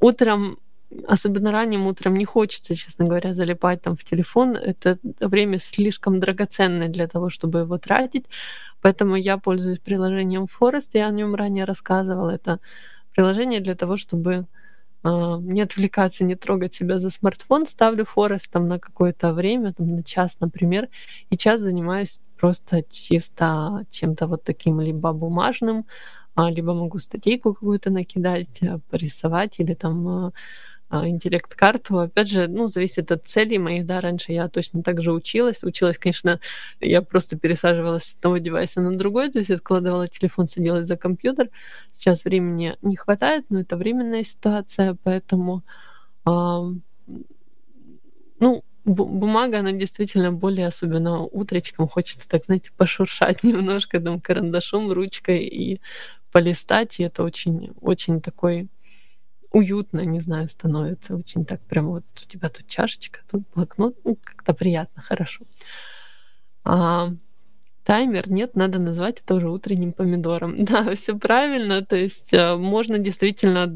утром особенно ранним утром не хочется, честно говоря, залипать там в телефон. Это время слишком драгоценное для того, чтобы его тратить. Поэтому я пользуюсь приложением Forest. Я о нем ранее рассказывала. Это приложение для того, чтобы а, не отвлекаться, не трогать себя за смартфон, ставлю Forest там на какое-то время, там на час, например, и час занимаюсь просто чисто чем-то вот таким либо бумажным, а, либо могу статейку какую-то накидать, э, порисовать или там а, интеллект-карту. Опять же, ну, зависит от целей моих, да, раньше я точно так же училась. Училась, конечно, я просто пересаживалась с одного девайса на другой, то есть откладывала телефон, садилась за компьютер. Сейчас времени не хватает, но это временная ситуация, поэтому, а, ну, бумага, она действительно более, особенно утречком, хочется, так, знаете, пошуршать <laughs> немножко там карандашом, ручкой и полистать, и это очень, очень такой уютно, не знаю, становится. Очень так прям вот у тебя тут чашечка, тут блокнот, ну, как-то приятно, хорошо. А, таймер нет, надо назвать это уже утренним помидором. <laughs> Да, все правильно, то есть а, можно действительно,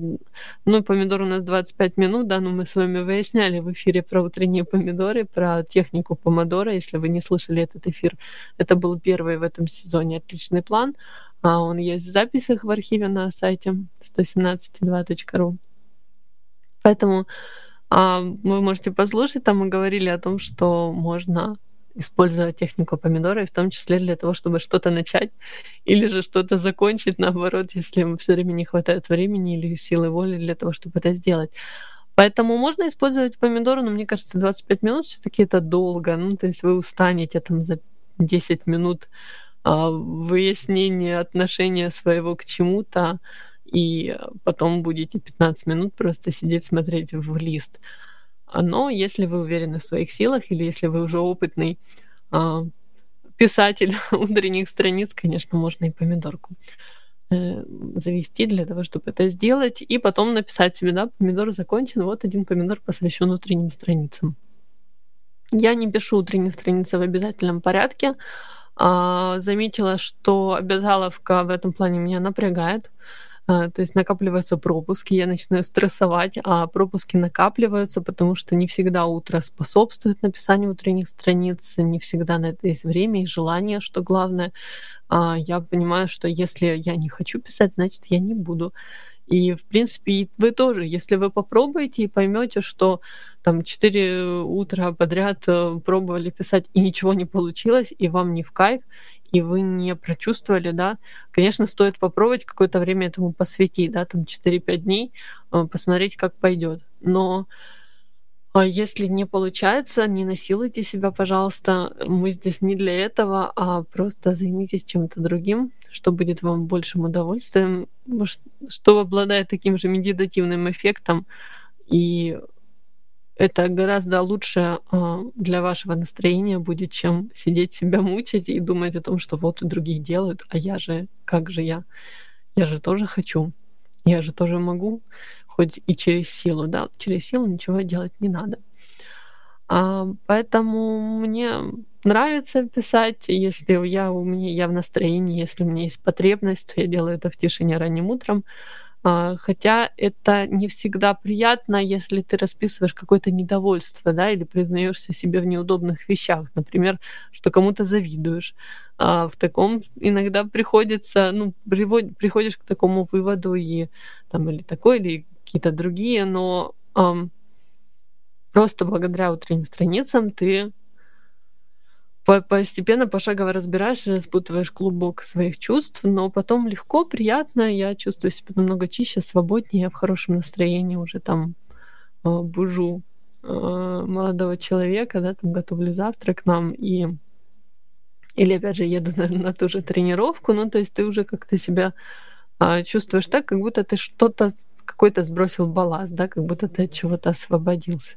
ну, помидор у нас 25 минут, да, но мы с вами выясняли в эфире про утренние помидоры, про технику помидора, если вы не слышали этот эфир, это был первый в этом сезоне отличный план, а он есть в записях в архиве на сайте 117.2.ru. Поэтому а, вы можете послушать, там мы говорили о том, что можно использовать технику помидора, и в том числе для того, чтобы что-то начать или же что-то закончить, наоборот, если все время не хватает времени или силы воли для того, чтобы это сделать. Поэтому можно использовать помидоры, но мне кажется, 25 минут все таки это долго. Ну, то есть вы устанете там за 10 минут а, выяснения отношения своего к чему-то, и потом будете 15 минут просто сидеть, смотреть в лист. Но если вы уверены в своих силах или если вы уже опытный а, писатель <laughs> утренних страниц, конечно, можно и помидорку э, завести для того, чтобы это сделать, и потом написать себе, да, помидор закончен, вот один помидор посвящен утренним страницам. Я не пишу утренние страницы в обязательном порядке, а, заметила, что обязаловка в этом плане меня напрягает. А, то есть накапливаются пропуски, я начинаю стрессовать, а пропуски накапливаются, потому что не всегда утро способствует написанию утренних страниц, не всегда на это есть время и желание, что главное. А, я понимаю, что если я не хочу писать, значит, я не буду. И, в принципе, вы тоже, если вы попробуете и поймете, что там 4 утра подряд э, пробовали писать и ничего не получилось, и вам не в кайф, и вы не прочувствовали, да, конечно, стоит попробовать какое-то время этому посвятить, да, там 4-5 дней, э, посмотреть, как пойдет. Но а если не получается, не насилуйте себя, пожалуйста. Мы здесь не для этого, а просто займитесь чем-то другим, что будет вам большим удовольствием, что обладает таким же медитативным эффектом. И это гораздо лучше а, для вашего настроения будет, чем сидеть себя мучить и думать о том, что вот другие делают, а я же, как же я? Я же тоже хочу, я же тоже могу хоть и через силу, да, через силу ничего делать не надо. А, поэтому мне нравится писать, если я у меня я в настроении, если у меня есть потребность, то я делаю это в тишине ранним утром. А, хотя это не всегда приятно, если ты расписываешь какое-то недовольство, да, или признаешься себе в неудобных вещах, например, что кому-то завидуешь. А в таком иногда приходится, ну, привод, приходишь к такому выводу и там или такой, или какие-то другие, но эм, просто благодаря утренним страницам ты постепенно, пошагово разбираешь, распутываешь клубок своих чувств, но потом легко, приятно, я чувствую себя намного чище, свободнее, я в хорошем настроении уже там э, бужу э, молодого человека, да, там готовлю завтрак нам и или опять же еду <laughs> на, на ту же тренировку, ну то есть ты уже как-то себя э, чувствуешь так, как будто ты что-то какой-то сбросил балласт, да, как будто ты от чего-то освободился.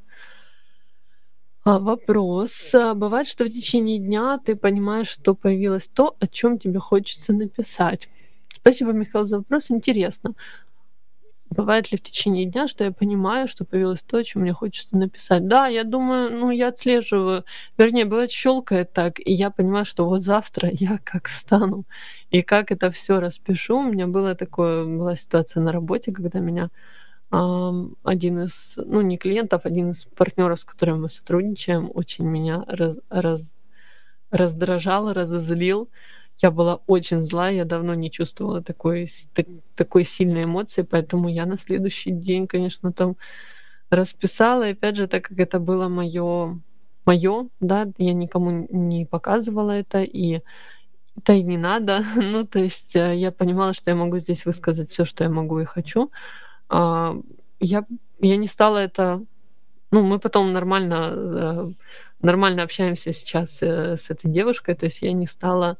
А вопрос. А бывает, что в течение дня ты понимаешь, что появилось то, о чем тебе хочется написать. Спасибо, Михаил, за вопрос. Интересно. Бывает ли в течение дня, что я понимаю, что появилось то, о чем мне хочется написать? Да, я думаю, ну, я отслеживаю. Вернее, бывает, щелкает так, и я понимаю, что вот завтра <laughs> я как встану и как это все распишу. У меня было такое, была ситуация на работе, когда меня один из, ну, не клиентов, один из партнеров, с которыми мы сотрудничаем, очень меня раз, раз, раздражал, разозлил я была очень зла, я давно не чувствовала такой, так, такой сильной эмоции, поэтому я на следующий день, конечно, там расписала. И опять же, так как это было мое, мое, да, я никому не показывала это, и это и не надо. <laughs> ну, то есть э, я понимала, что я могу здесь высказать все, что я могу и хочу. А, я, я не стала это... Ну, мы потом нормально, э, нормально общаемся сейчас э, с этой девушкой, то есть я не стала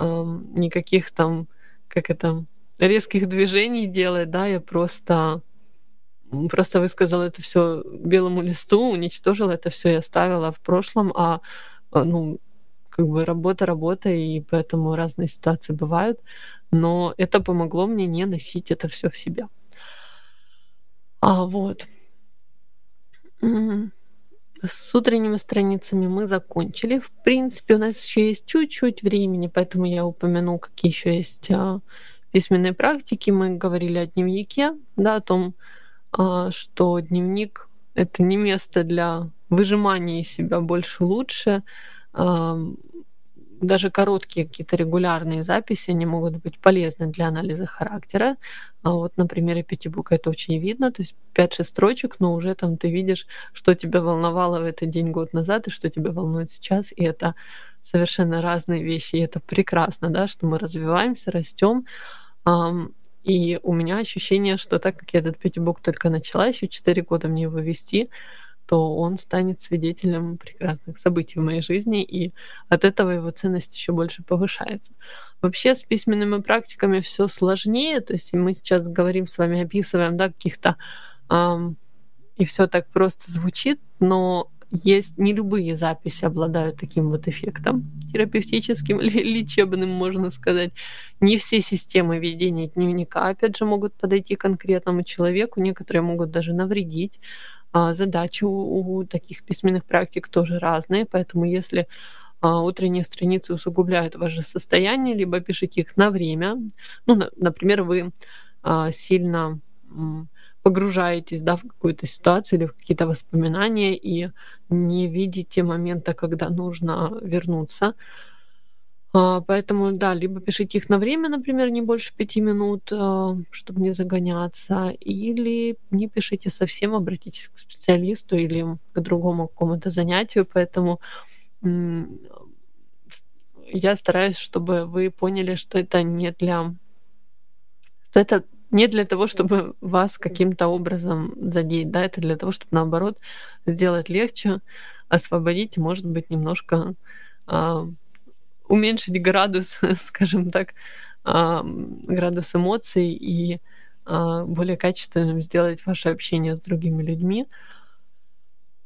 никаких там, как это, резких движений делать, да, я просто просто высказала это все белому листу, уничтожила это все и оставила в прошлом, а, а ну, как бы работа, работа, и поэтому разные ситуации бывают, но это помогло мне не носить это все в себя. А вот. С утренними страницами мы закончили. В принципе, у нас еще есть чуть-чуть времени, поэтому я упомяну, какие еще есть а, письменные практики. Мы говорили о дневнике, да, о том, а, что дневник — это не место для выжимания из себя больше лучше. А, даже короткие какие-то регулярные записи, они могут быть полезны для анализа характера. А вот на примере пятибука это очень видно, то есть 5-6 строчек, но уже там ты видишь, что тебя волновало в этот день год назад и что тебя волнует сейчас, и это совершенно разные вещи, и это прекрасно, да, что мы развиваемся, растем. И у меня ощущение, что так как я этот пятибук только начала, еще 4 года мне его вести, то он станет свидетелем прекрасных событий в моей жизни, и от этого его ценность еще больше повышается. Вообще с письменными практиками все сложнее, то есть мы сейчас говорим с вами, описываем, да, каких-то эм, и все так просто звучит, но есть не любые записи обладают таким вот эффектом терапевтическим <laughs> или лечебным, можно сказать. Не все системы ведения дневника, опять же, могут подойти конкретному человеку, некоторые могут даже навредить. А, задачи у, таких письменных практик тоже разные, поэтому если а, утренние страницы усугубляют ваше состояние, либо пишите их на время. Ну, например, вы а, сильно погружаетесь да, в какую-то ситуацию или в какие-то воспоминания и не видите момента, когда нужно вернуться. А, поэтому, да, либо пишите их на время, например, не больше пяти минут, а, чтобы не загоняться, или не пишите совсем, обратитесь к специалисту или к другому какому-то занятию. Поэтому я стараюсь, чтобы вы поняли, что это не для... что это не для того, чтобы вас каким-то образом задеть, да, это для того, чтобы наоборот сделать легче, освободить, может быть, немножко а, уменьшить градус, <laughs> скажем так, градус эмоций и а, более качественным сделать ваше общение с другими людьми.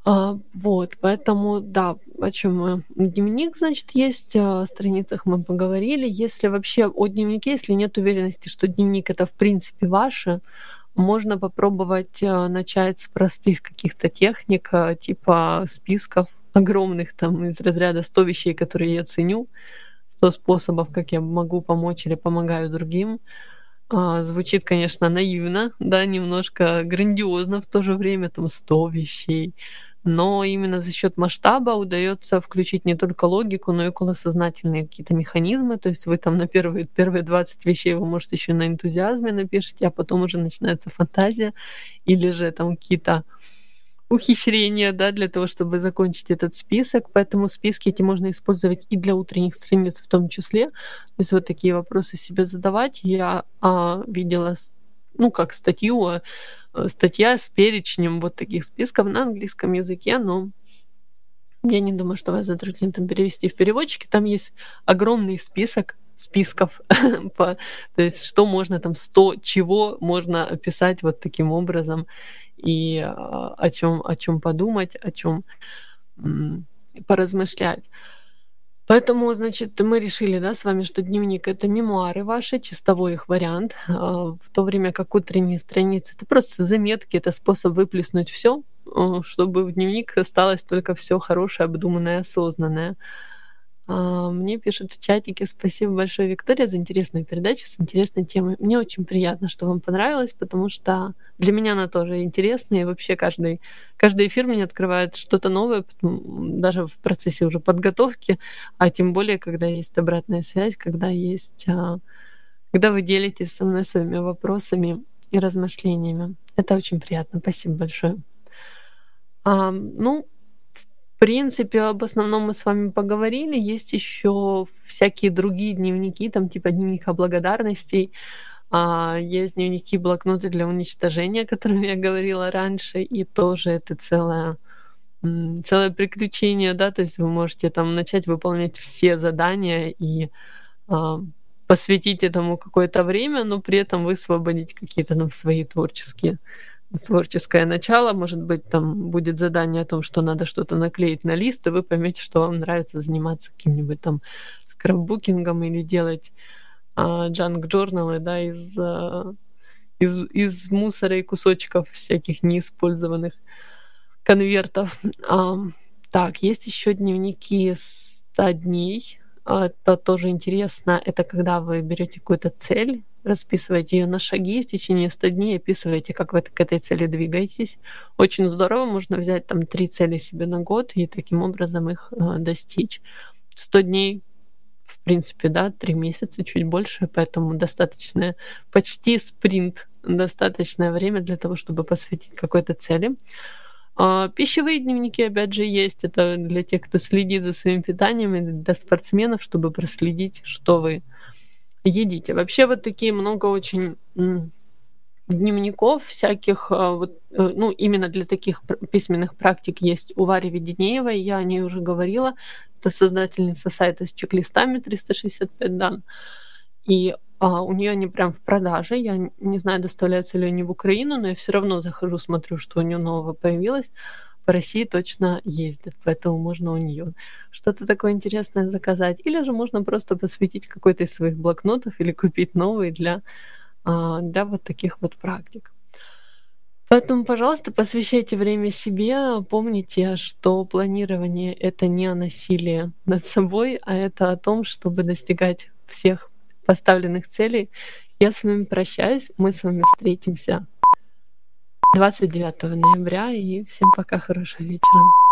А, вот, поэтому, да, о чем мы? Дневник, значит, есть, о страницах мы поговорили. Если вообще о дневнике, если нет уверенности, что дневник это в принципе ваше, можно попробовать а, начать с простых каких-то техник, типа списков огромных, там, из разряда 100 вещей, которые я ценю, 100 способов, как я могу помочь или помогаю другим. А, звучит, конечно, наивно, да, немножко грандиозно в то же время, там 100 вещей. Но именно за счет масштаба удается включить не только логику, но и околосознательные какие-то механизмы. То есть вы там на первые, первые 20 вещей вы, может, еще на энтузиазме напишите, а потом уже начинается фантазия или же там какие-то ухищрения, да, для того, чтобы закончить этот список. Поэтому списки эти можно использовать и для утренних страниц в том числе. То есть вот такие вопросы себе задавать. Я а, видела, ну, как статью, а, статья с перечнем вот таких списков на английском языке, но я не думаю, что вас затруднит там перевести в переводчике. Там есть огромный список списков, <laughs> то есть что можно там, 100 чего можно описать вот таким образом и а, о чем о чем подумать, о чем поразмышлять. Поэтому, значит, мы решили, да, с вами, что дневник это мемуары ваши, чистовой их вариант, а, в то время как утренние страницы это просто заметки, это способ выплеснуть все, чтобы в дневник осталось только все хорошее, обдуманное, осознанное. А, мне пишут в чатике: "Спасибо большое, Виктория, за интересную передачу с интересной темой". Мне очень приятно, что вам понравилось, потому что для меня она тоже интересная. И вообще каждый каждый эфир мне открывает что-то новое, даже в процессе уже подготовки, а тем более, когда есть обратная связь, когда есть, а, когда вы делитесь со мной своими вопросами и размышлениями. Это очень приятно. Спасибо большое. А, ну, принципе, об основном мы с вами поговорили. Есть еще всякие другие дневники, там типа дневника благодарностей. А, есть дневники, блокноты для уничтожения, о которых я говорила раньше, и тоже это целое целое приключение, да, то есть вы можете там начать выполнять все задания и а, посвятить этому какое-то время, но при этом высвободить какие-то там свои творческие творческое начало, может быть, там будет задание о том, что надо что-то наклеить на лист, и вы поймете, что вам нравится заниматься каким-нибудь там скраббукингом или делать джанк джорналы, да, из, а, из, из мусора и кусочков всяких неиспользованных конвертов. А, так, есть еще дневники 100 дней. Это тоже интересно. Это когда вы берете какую-то цель, расписываете ее на шаги в течение 100 дней, описываете, как вы к этой цели двигаетесь. Очень здорово, можно взять там три цели себе на год и таким образом их э, достичь. 100 дней в принципе, да, три месяца, чуть больше, поэтому достаточное, почти спринт, достаточное время для того, чтобы посвятить какой-то цели. А, пищевые дневники, опять же, есть. Это для тех, кто следит за своим питанием, и для спортсменов, чтобы проследить, что вы едите. Вообще вот такие много очень дневников всяких, а, вот, э, ну, именно для таких письменных практик есть у Вари Веденеевой, я о ней уже говорила, это создательница сайта с чек-листами 365 дан, и а, у нее они прям в продаже, я не знаю, доставляются ли они в Украину, но я все равно захожу, смотрю, что у нее нового появилось, по России точно ездит, поэтому можно у нее что-то такое интересное заказать. Или же можно просто посвятить какой-то из своих блокнотов или купить новые для, а, для вот таких вот практик. Поэтому, пожалуйста, посвящайте время себе. Помните, что планирование — это не о насилии над собой, а это о том, чтобы достигать всех поставленных целей. Я с вами прощаюсь. Мы с вами встретимся 29 ноября. И всем пока, хорошего вечера.